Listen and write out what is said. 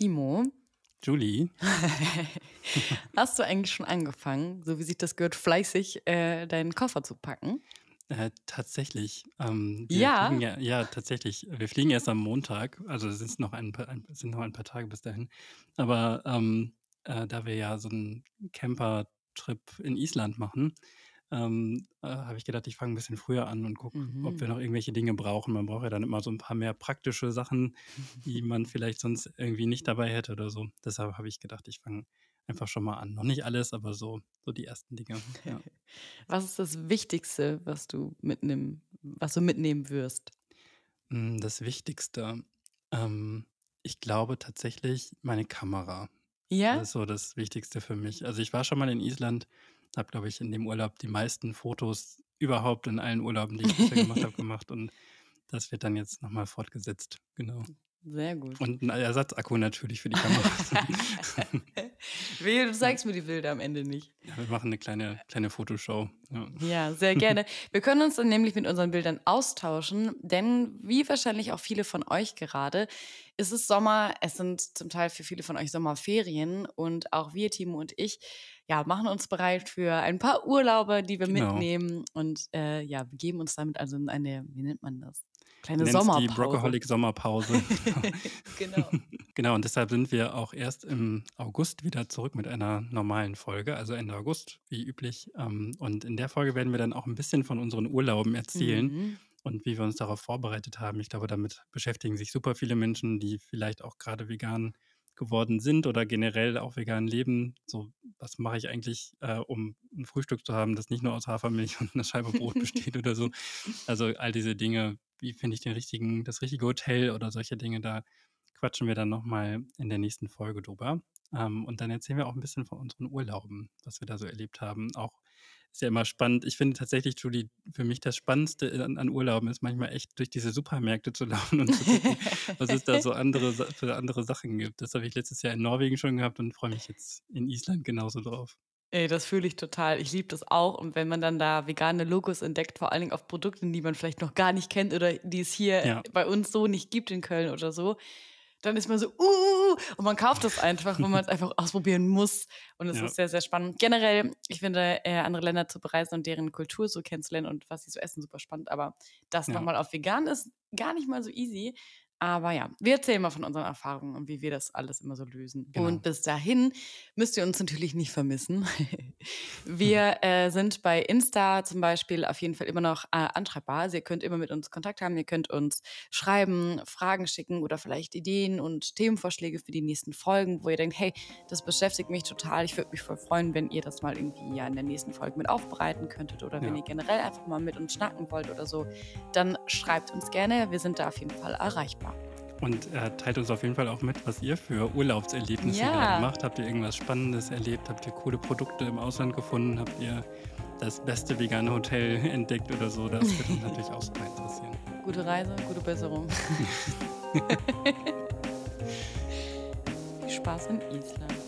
Timo. Julie. Hast du eigentlich schon angefangen, so wie sich das gehört, fleißig äh, deinen Koffer zu packen? Äh, tatsächlich. Ähm, ja. ja. Ja, tatsächlich. Wir fliegen erst am Montag, also es sind noch ein paar, ein, sind noch ein paar Tage bis dahin. Aber ähm, äh, da wir ja so einen Camper-Trip in Island machen, ähm, äh, habe ich gedacht, ich fange ein bisschen früher an und gucke, mhm. ob wir mhm. noch irgendwelche Dinge brauchen. Man braucht ja dann immer so ein paar mehr praktische Sachen, die man vielleicht sonst irgendwie nicht dabei hätte oder so. Deshalb habe ich gedacht, ich fange einfach schon mal an. Noch nicht alles, aber so, so die ersten Dinge. Ja. Was ist das Wichtigste, was du mitnehmen, was du mitnehmen wirst? Hm, das Wichtigste, ähm, ich glaube tatsächlich meine Kamera. Ja. Das ist so das Wichtigste für mich. Also ich war schon mal in Island habe, glaube ich, in dem Urlaub die meisten Fotos überhaupt in allen Urlauben, die ich bisher gemacht habe, gemacht. Und das wird dann jetzt nochmal fortgesetzt. Genau. Sehr gut. Und ein Ersatzakku natürlich für die Kamera. Wehe, du zeigst mir die Bilder am Ende nicht. Ja, wir machen eine kleine, kleine Fotoshow. Ja. ja, sehr gerne. Wir können uns dann nämlich mit unseren Bildern austauschen, denn wie wahrscheinlich auch viele von euch gerade, ist es Sommer. Es sind zum Teil für viele von euch Sommerferien und auch wir, Timo und ich, ja, machen uns bereit für ein paar Urlaube, die wir genau. mitnehmen und äh, ja, begeben uns damit also in eine, wie nennt man das? Kleine Nennst Sommerpause. Die Brockaholic Sommerpause. genau. genau, und deshalb sind wir auch erst im August wieder zurück mit einer normalen Folge, also Ende August, wie üblich. Ähm, und in der Folge werden wir dann auch ein bisschen von unseren Urlauben erzählen. Mhm. Und wie wir uns darauf vorbereitet haben. Ich glaube, damit beschäftigen sich super viele Menschen, die vielleicht auch gerade vegan geworden sind oder generell auch vegan leben. So, was mache ich eigentlich, äh, um ein Frühstück zu haben, das nicht nur aus Hafermilch und einer Scheibe Brot besteht oder so. Also all diese Dinge, wie finde ich den richtigen, das richtige Hotel oder solche Dinge, da quatschen wir dann nochmal in der nächsten Folge drüber. Ähm, und dann erzählen wir auch ein bisschen von unseren Urlauben, was wir da so erlebt haben. Auch ist ja immer spannend. Ich finde tatsächlich, Julie, für mich das Spannendste an, an, Urlauben ist manchmal echt durch diese Supermärkte zu laufen und zu gucken, was es da so andere, für andere Sachen gibt. Das habe ich letztes Jahr in Norwegen schon gehabt und freue mich jetzt in Island genauso drauf. Ey, das fühle ich total. Ich liebe das auch. Und wenn man dann da vegane Logos entdeckt, vor allen Dingen auf Produkten, die man vielleicht noch gar nicht kennt oder die es hier ja. bei uns so nicht gibt in Köln oder so, dann ist man so, uh, und man kauft es einfach, wenn man es einfach ausprobieren muss. Und es ja. ist sehr, sehr spannend. Generell, ich finde, äh, andere Länder zu bereisen und deren Kultur so kennenzulernen und was sie so essen, super spannend. Aber das ja. nochmal auf vegan ist gar nicht mal so easy. Aber ja, wir erzählen mal von unseren Erfahrungen und wie wir das alles immer so lösen. Genau. Und bis dahin müsst ihr uns natürlich nicht vermissen. wir äh, sind bei Insta zum Beispiel auf jeden Fall immer noch äh, antreibbar. Also ihr könnt immer mit uns Kontakt haben, ihr könnt uns schreiben, Fragen schicken oder vielleicht Ideen und Themenvorschläge für die nächsten Folgen, wo ihr denkt, hey, das beschäftigt mich total. Ich würde mich voll freuen, wenn ihr das mal irgendwie ja in der nächsten Folge mit aufbereiten könntet oder ja. wenn ihr generell einfach mal mit uns schnacken wollt oder so, dann schreibt uns gerne. Wir sind da auf jeden Fall erreichbar. Und äh, teilt uns auf jeden Fall auch mit, was ihr für Urlaubserlebnisse ja. gerade macht. Habt ihr irgendwas Spannendes erlebt? Habt ihr coole Produkte im Ausland gefunden? Habt ihr das beste vegane Hotel entdeckt oder so? Das würde uns natürlich auch super interessieren. Gute Reise, gute Besserung. Viel Spaß in Island.